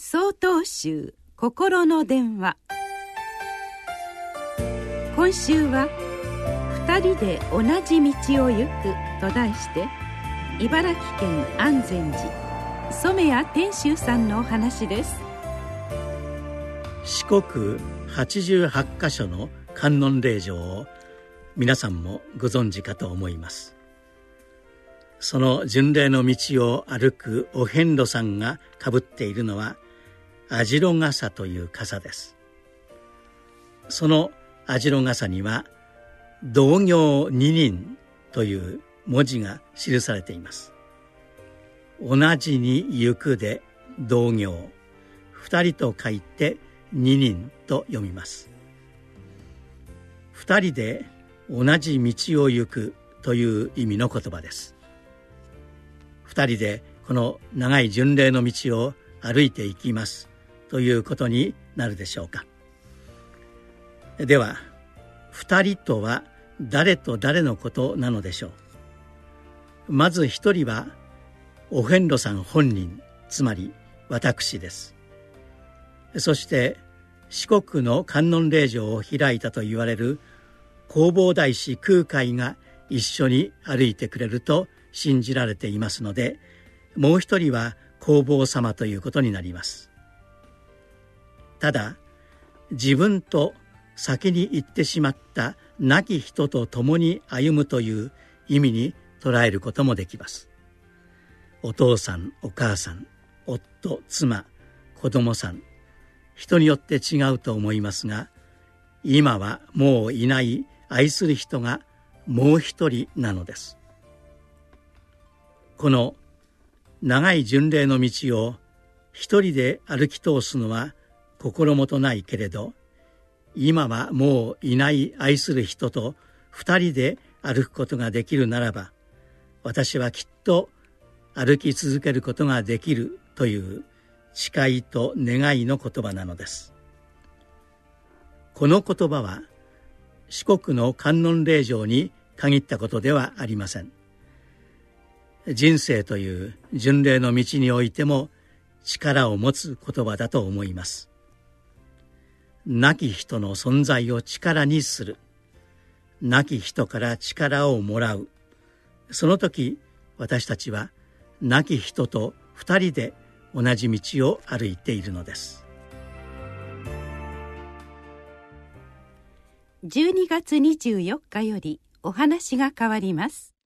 総統集心の電話。今週は「二人で同じ道を行く」と題して茨城県安全寺染谷天秀さんのお話です。四国88カ所の観音霊場を皆さんもご存知かと思います。その巡礼の道を歩くお遍路さんがかぶっているのは網代傘という傘です。その網代傘には「同業二人」という文字が記されています。同じに行くで同業二人と書いて二人と読みます。二人で同じ道を行くという意味の言葉です。二人でこの長い巡礼の道を歩いていきます。ということになるでしょうか。では二人とは誰と誰のことなのでしょう。まず一人はお遍路さん本人つまり私です。そして四国の観音霊場を開いたと言われる弘法大師空海が一緒に歩いてくれると信じられていますのでもう一人は弘法様ということになります。ただ自分と先に行ってしまった亡き人と共に歩むという意味に捉えることもできます。お父さんお母さん夫妻子供さん人によって違うと思いますが今はもういない愛する人がもう一人なのです。この長い巡礼の道を一人で歩き通すのは心もとないけれど今はもういない愛する人と二人で歩くことができるならば私はきっと歩き続けることができるという誓いと願いの言葉なのです。この言葉は四国の観音霊場に限ったことではありません。人生という巡礼の道においても力を持つ言葉だと思います。亡き人の存在を力にする。亡き人から力をもらう。その時私たちは亡き人と二人で同じ道を歩いているのです。12月24日よりお話が変わります。